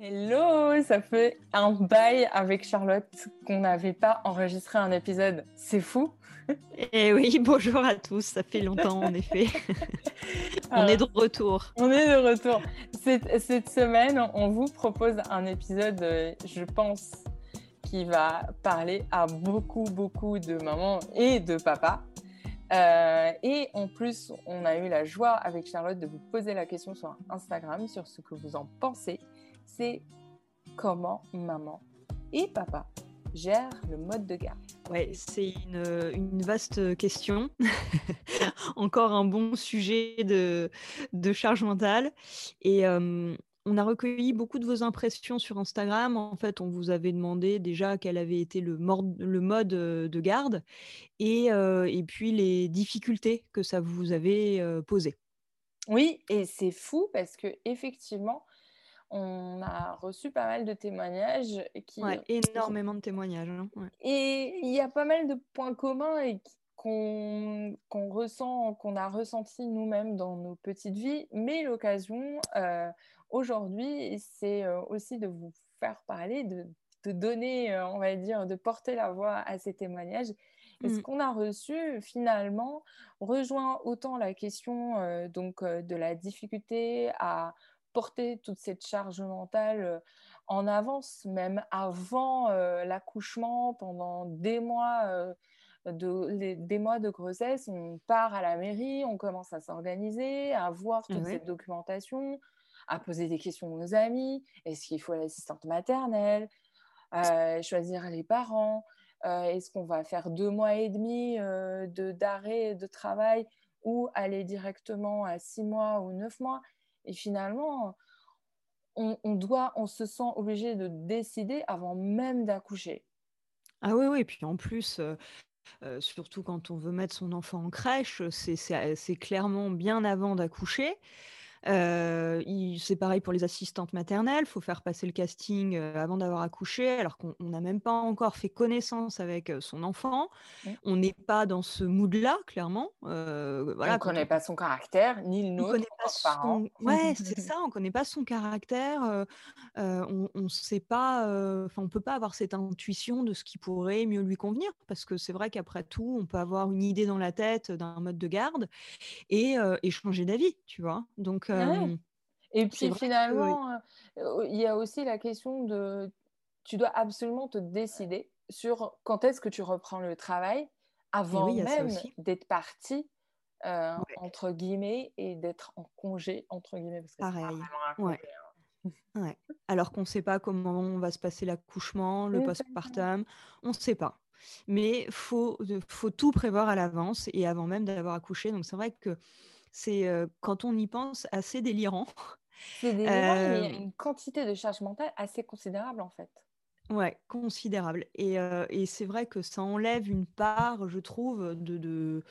Hello, ça fait un bail avec Charlotte qu'on n'avait pas enregistré un épisode. C'est fou. Et eh oui, bonjour à tous, ça fait longtemps en effet. on est de retour. On est de retour. Cette, cette, semaine, on vous propose un épisode, euh, je pense, qui va parler à beaucoup, beaucoup de mamans et de papas. Euh, et en plus, on a eu la joie avec Charlotte de vous poser la question sur Instagram sur ce que vous en pensez c'est comment maman et papa gèrent le mode de garde. Ouais, c'est une, vaste question. Encore un bon sujet de, charge mentale. Et euh, on a recueilli beaucoup de vos impressions sur Instagram. En fait, on vous avait demandé déjà quel avait été le, le mode de garde et, euh, et, puis les difficultés que ça vous avait euh, posées. Oui, et c'est fou parce que effectivement, on a reçu pas mal de témoignages. Qui, énormément de témoignages. Hein, et il y a pas mal de points communs et qu'on ressent, qu'on a ressenti nous-mêmes dans nos petites vies. Mais l'occasion euh, aujourd'hui, c'est euh, aussi de vous faire parler, de, donner, euh, on va dire, de porter la voix à ces témoignages. Et ce mmh. qu'on a reçu, finalement, rejoint autant la question donc, de la difficulté à porter toute cette charge mentale euh, en avance, même avant euh, l'accouchement, pendant des mois, euh, de, des mois de grossesse, on part à la mairie, on commence à s'organiser, à voir toute cette documentation, à poser des questions aux amis. Est-ce qu'il faut l'assistante maternelle? Choisir les parents? Est-ce qu'on va faire deux mois et demi de d'arrêt de travail ou aller directement à six mois ou neuf mois? Et finalement, on, doit, on se sent obligé de décider avant même d'accoucher. Ah oui, oui, et puis en plus, euh, euh, surtout quand on veut mettre son enfant en crèche, c'est clairement bien avant d'accoucher. Euh, c'est pareil pour les assistantes maternelles, il faut faire passer le casting avant d'avoir accouché, alors qu'on n'a même pas encore fait connaissance avec son enfant. On n'est pas dans ce mood-là, clairement. voilà, on ne connaît pas son caractère, ni le nôtre. On connaît pas son... Ouais, c'est ça, on ne connaît pas son caractère. on ne sait pas, enfin, on peut pas avoir cette intuition de ce qui pourrait mieux lui convenir, parce que c'est vrai qu'après tout, on peut avoir une idée dans la tête d'un mode de garde et, et changer d'avis, tu vois? Donc, et puis finalement, il y a aussi la question de tu dois absolument te décider sur quand est-ce que tu reprends le travail avant même d'être parti entre guillemets et d'être en congé entre guillemets parce que pareil. hein. alors qu'on ne sait pas comment va se passer l'accouchement le postpartum on ne sait pas. Mais faut faut tout prévoir à l'avance et avant même d'avoir accouché. Donc c'est vrai que c'est quand on y pense assez délirant. C'est délirant, mais il y a une quantité de charge mentale assez considérable en fait. Ouais, considérable. Et, et c'est vrai que ça enlève une part, je trouve, de, de,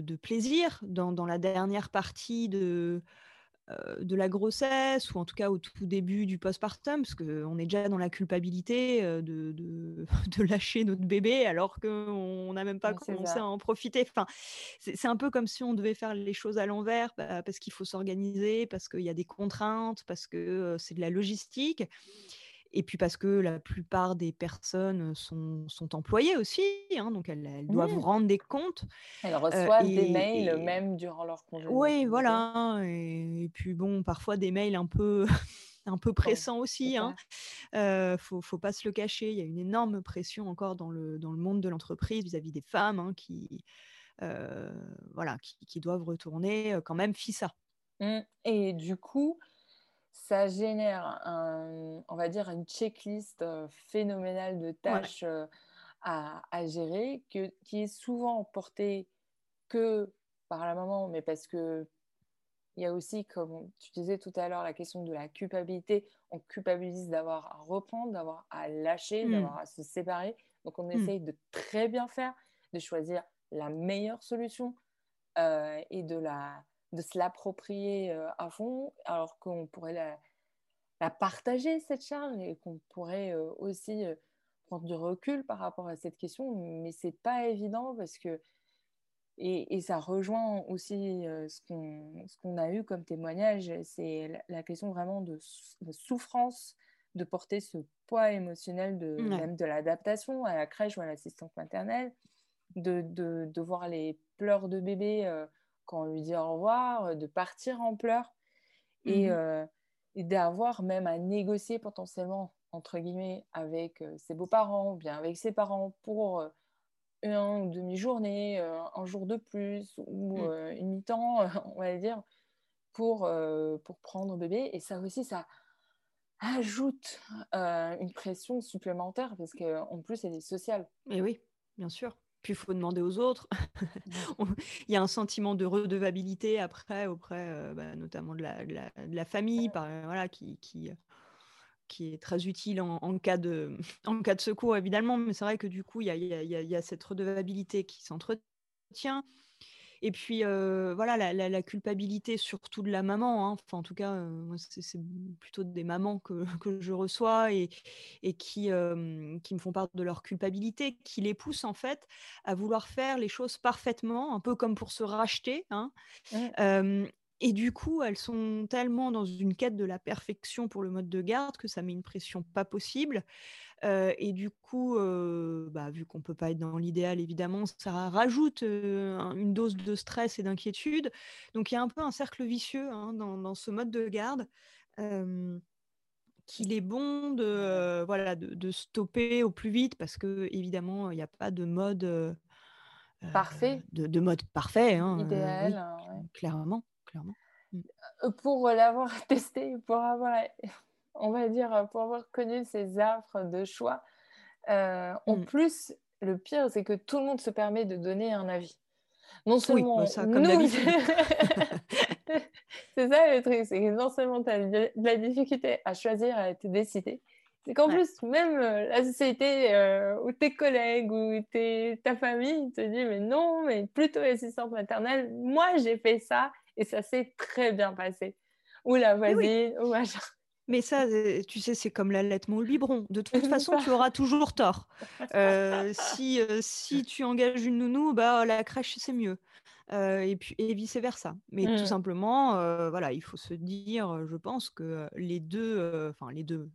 de, plaisir dans, dans, la dernière partie de, euh, de la grossesse ou en tout cas au tout début du postpartum, parce qu'on est déjà dans la culpabilité de, de, lâcher notre bébé alors qu'on n'a même pas commencé à en profiter. Enfin, c'est un peu comme si on devait faire les choses à l'envers bah, parce qu'il faut s'organiser, parce qu'il y a des contraintes, parce que c'est de la logistique et puis parce que la plupart des personnes sont, sont employées aussi, hein, donc elles, doivent rendre des comptes. Elles reçoivent des mails même durant leur congé. Oui, voilà. Et, puis bon, parfois des mails un peu, un peu pressants aussi. Hein. Euh, faut, faut pas se le cacher. Il y a une énorme pression encore dans le, dans le monde de l'entreprise vis-à-vis des femmes hein, qui, voilà, qui, doivent retourner quand même FISA. Mmh. Et du coup, ça génère, on va dire, une checklist euh, phénoménale de tâches euh, à, gérer, que, qui est souvent portée que par la maman, mais parce que il y a aussi, comme tu disais tout à l'heure, la question de la culpabilité. On culpabilise d'avoir à reprendre, d'avoir à lâcher, mmh. d'avoir à se séparer. Donc, on mmh. essaye de très bien faire, de choisir la meilleure solution euh, et de la, de se l'approprier euh, à fond, alors qu'on pourrait la, partager, cette charge, et qu'on pourrait euh, aussi euh, prendre du recul par rapport à cette question. Mais c'est pas évident parce que et, ça rejoint aussi ce qu'on a eu comme témoignage, c'est la, question vraiment de, souffrance de porter ce poids émotionnel de, même de l'adaptation à la crèche ou à l'assistante maternelle, de, de, voir les pleurs de bébé quand on lui dit au revoir, de partir en pleurs et, mmh et d'avoir même à négocier potentiellement, entre guillemets, avec ses beaux-parents ou bien avec ses parents pour une demi-journée, euh, un jour de plus ou euh, une mi-temps, on va dire, pour, euh, pour prendre bébé. Et ça aussi, ça ajoute une pression supplémentaire parce qu'en plus, elle est sociale. Et oui, bien sûr. Puis il faut demander aux autres. il y a un sentiment de redevabilité après, auprès bah, notamment de la, de, la, famille, par, voilà, qui, qui, qui est très utile en, cas de, en cas de secours, évidemment. Mais c'est vrai que du coup, il y a, y a, cette redevabilité qui s'entretient. Et puis, euh, voilà, la, culpabilité surtout de la maman. Hein. Enfin, en tout cas, euh, c'est plutôt des mamans que, que je reçois et, et qui, euh, qui me font part de leur culpabilité, qui les poussent en fait à vouloir faire les choses parfaitement, un peu comme pour se racheter. Hein. Et du coup, elles sont tellement dans une quête de la perfection pour le mode de garde que ça met une pression pas possible. et du coup, bah, vu qu'on ne peut pas être dans l'idéal, évidemment, ça rajoute une dose de stress et d'inquiétude. Donc il y a un peu un cercle vicieux hein, dans, ce mode de garde. qu'il est bon de, voilà, de, stopper au plus vite parce que évidemment il n'y a pas de mode parfait de, mode parfait hein, idéal hein, clairement Mmh. Pour l'avoir testé, pour avoir, on va dire, pour avoir connu ces affres de choix, en mmh. plus, le pire, c'est que tout le monde se permet de donner un avis. Non seulement bah ça, comme nous... c'est ça le truc, c'est que non seulement tu as de la difficulté à choisir, à te décider, c'est qu'en plus, même la société ou tes collègues ou ta famille te dit mais non, mais plutôt assistante maternelle, moi j'ai fait ça et ça s'est très bien passé. Ou la voisine, ou machin. Mais ça, euh, tu sais, c'est comme l'allaitement ou le biberon. De toute façon, tu auras toujours tort. Euh, si, euh, si tu engages une nounou, bah, la crèche, c'est mieux. et, puis, et vice-versa. Mais tout mmh. simplement, voilà, il faut se dire, je pense que les deux, enfin les deux,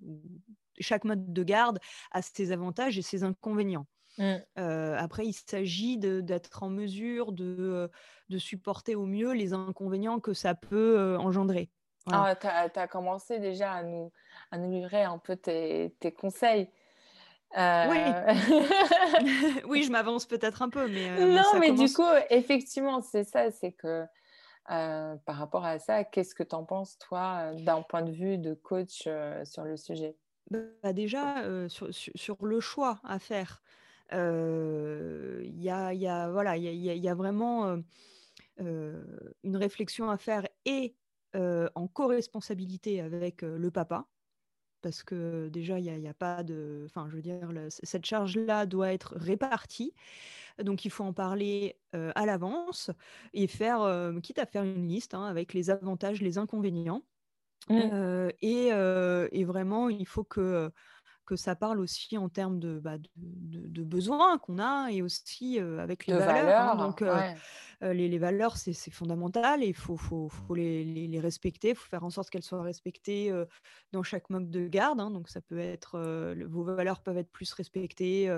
chaque mode de garde a ses avantages et ses inconvénients. Mmh. après, il s'agit d'être en mesure de, de, supporter au mieux les inconvénients que ça peut engendrer. Ah, tu as, commencé déjà à nous, à nous livrer un peu tes, tes conseils. Oui. oui, je m'avance peut-être un peu, mais. non, mais du coup, effectivement, c'est ça, c'est que par rapport à ça, qu'est-ce que tu en penses, toi, d'un point de vue de coach sur le sujet? Bah, Déjà, sur, sur, le choix à faire. Il y a, y, a, voilà, y, a, y a vraiment une réflexion à faire et en co-responsabilité avec le papa, parce que déjà, il n'y a, a, pas de... Enfin, je veux dire, cette charge-là doit être répartie. Donc, il faut en parler à l'avance et faire, quitte à faire une liste hein, avec les avantages, les inconvénients. Mmh. et, et, vraiment, il faut que que ça parle aussi en termes de, bah, de, besoins qu'on a et aussi avec les valeurs. Hein. donc, les, valeurs, c'est fondamental et il faut, faut, faut les, les, respecter, il faut faire en sorte qu'elles soient respectées dans chaque mode de garde. Hein. donc, ça peut être, vos valeurs peuvent être plus respectées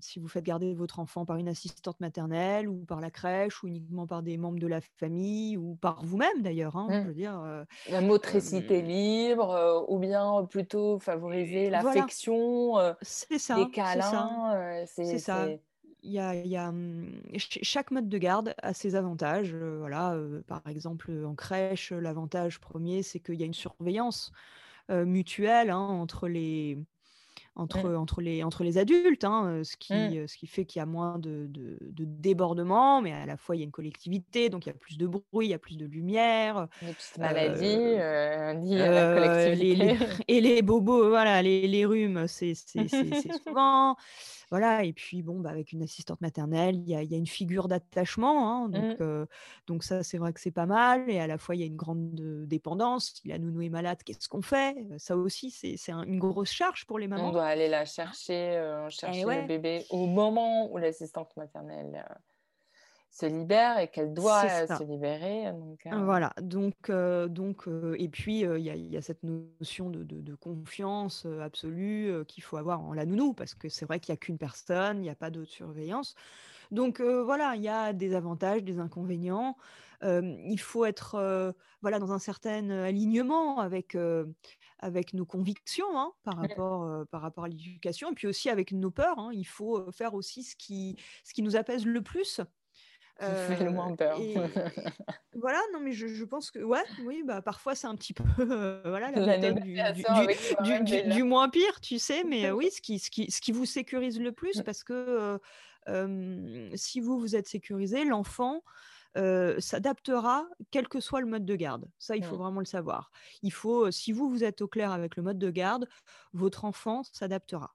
si vous faites garder votre enfant par une assistante maternelle ou par la crèche ou uniquement par des membres de la famille ou par vous-même d'ailleurs. Hein, je veux dire, la motricité libre ou bien plutôt favoriser l'affection, ça, les câlins. C'est ça. Il y a, il y a chaque mode de garde a ses avantages. voilà, par exemple, en crèche, l'avantage premier, c'est qu'il y a une surveillance mutuelle hein, entre les, entre, mmh. entre, les, entre les adultes, hein, ce, qui, mmh. ce qui fait qu'il y a moins de, de, débordement, mais à la fois il y a une collectivité, donc il y a plus de bruit, il y a plus de lumière. Des petites maladies liées à la collectivité. et les bobos, voilà, les, les rhumes, c'est souvent. Voilà, et puis bon, bah, avec une assistante maternelle, il y a, y a une figure d'attachement, hein, donc, Mmh. donc ça, c'est vrai que c'est pas mal. Et à la fois, il y a une grande dépendance. Si la nounou est malade, qu'est-ce qu'on fait? Ça aussi, c'est une grosse charge pour les On mamans. doit aller la chercher, euh, chercher le ouais, bébé au moment où l'assistante maternelle se libère et qu'elle doit euh, se libérer. Donc, euh, Voilà, donc, heu, donc, et puis, il y a il y a cette notion de de de confiance, absolue, qu'il faut avoir en la nounou parce que c'est vrai qu'il y a qu'une personne, il y a pas d'autre surveillance. Donc, voilà, il y a des avantages, des inconvénients. Il faut être, voilà, dans un certain, alignement avec, avec nos convictions, hein, par rapport, par rapport à l'éducation et puis aussi avec nos peurs, hein. Il faut, faire aussi ce qui ce qui nous apaise le plus. Fait le moins peur. et voilà, non, mais je je pense que ouais, oui, bah, parfois c'est un petit peu, heu, voilà, la méthode du du moins pire, tu sais? Mais, heu, oui, ce qui ce qui ce qui vous sécurise le plus Mmh, parce que, heu, hem, si vous, vous êtes sécurisé, l'enfant, s'adaptera quel que soit le mode de garde. Ça, il faut mmh. vraiment le savoir. Il faut, si vous, vous êtes au clair avec le mode de garde, votre enfant s'adaptera.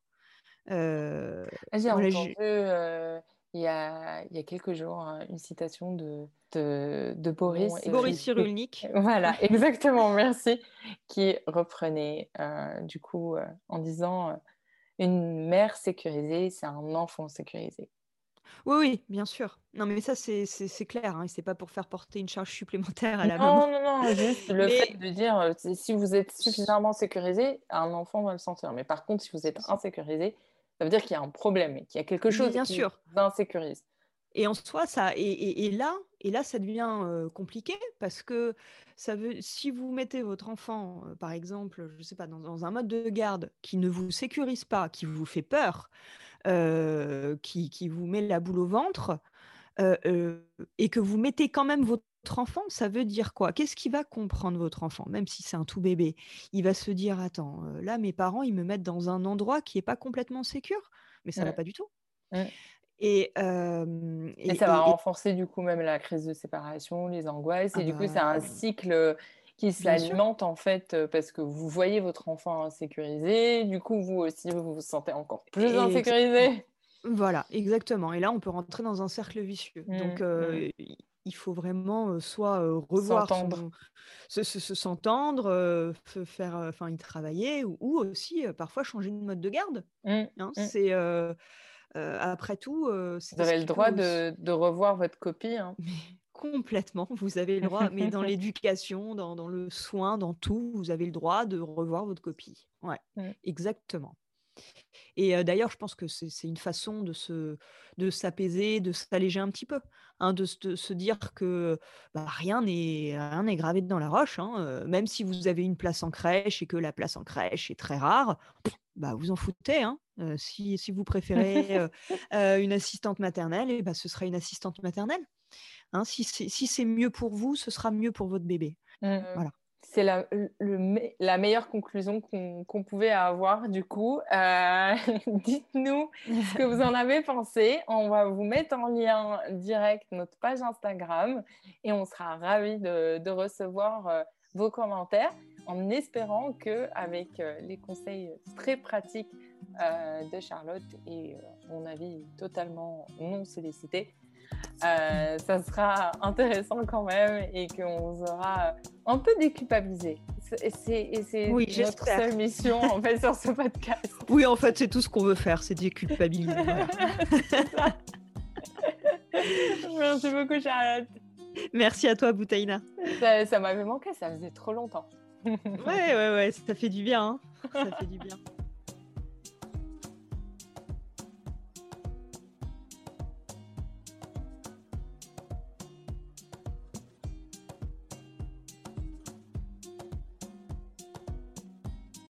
J'ai entendu euh, il y a, il y a quelques jours hein, une citation de, de, de Boris, et Boris qui- Cyrulnik. voilà, exactement, merci, qui reprenait euh, du coup euh, en disant euh, une mère sécurisée, c'est un enfant sécurisé. Oui, oui, bien sûr. Non, mais ça, c'est clair, hein, c'est pas pour faire porter une charge supplémentaire à la maman. Non, non, non, juste le fait de dire euh, si vous êtes suffisamment sécurisé, un enfant va le sentir. Mais par contre, si vous êtes insécurisé, ça veut dire qu'il y a un problème et qu'il y a quelque chose bien qui sûr insécurise. et en soi, ça et et et là et là, ça devient, heu, compliqué parce que ça veut si vous mettez votre enfant, heu, par exemple, je sais pas, dans dans un mode de garde qui ne vous sécurise pas, qui vous fait peur, heu, qui qui vous met la boule au ventre, et que vous mettez quand même votre enfant, ça veut dire quoi? Qu'est-ce qu'il va comprendre votre enfant? Même si c'est un tout bébé, il va se dire: «Attends, là mes parents ils me mettent dans un endroit qui est pas complètement sécure». Mais ça va Mm, pas du tout et hem Et et ça va et renforcer du coup même la crise de séparation, les angoisses. ah Et du coup, c'est bah, un cycle qui s'alimente en fait parce que vous voyez votre enfant insécurisé. Du coup, vous aussi, vous vous sentez encore plus insécurisé. Voilà, exactement et là on peut rentrer dans un cercle vicieux donc Mm, mm. Il faut vraiment, soit, revoir S'entendre. se se se s'entendre, faire, enfin y travailler ou ou aussi, parfois changer de mode de garde, Mm, hein. mm. C'est, après tout, Vous avez le droit de, de revoir votre copie. hein. complètement, vous avez le droit, mais dans l'éducation, dans dans le soin, dans tout, vous avez le droit de revoir votre copie. Ouais, Mm. exactement. Et d'ailleurs, je pense que c'est c'est une façon de se de s'apaiser, de s'alléger un petit peu, hein, de se de se dire que, bah, rien n'est rien n'est gravé dans la roche, hein, même si vous avez une place en crèche et que la place en crèche est très rare, bah, vous en foutez, hein. Si si vous préférez, une assistante maternelle et bah, ce sera une assistante maternelle, hein. Si c'est si c'est mieux pour vous, ce sera mieux pour votre bébé. Mm. Voilà. C'est la, le, le me- la meilleure conclusion qu'on pouvait avoir du coup. Euh, dites-nous ce que vous en avez pensé. On va vous mettre en lien direct notre page Instagram et on sera ravis de, recevoir euh, vos commentaires en espérant que avec euh, les conseils très pratiques de Charlotte et mon avis totalement non sollicité, euh, ça sera intéressant quand même et qu'on vous aura un peu déculpabilisé. C'est, Oui, notre seule mission en fait sur ce podcast. Oui, en fait, c'est tout ce qu'on veut faire, c'est déculpabiliser. Merci beaucoup Charlotte. Merci à toi, Boutaïna. Ça, ça m'avait manqué, ça faisait trop longtemps. Ouais, ouais, ouais, ça fait du bien, hein. Ça fait du bien.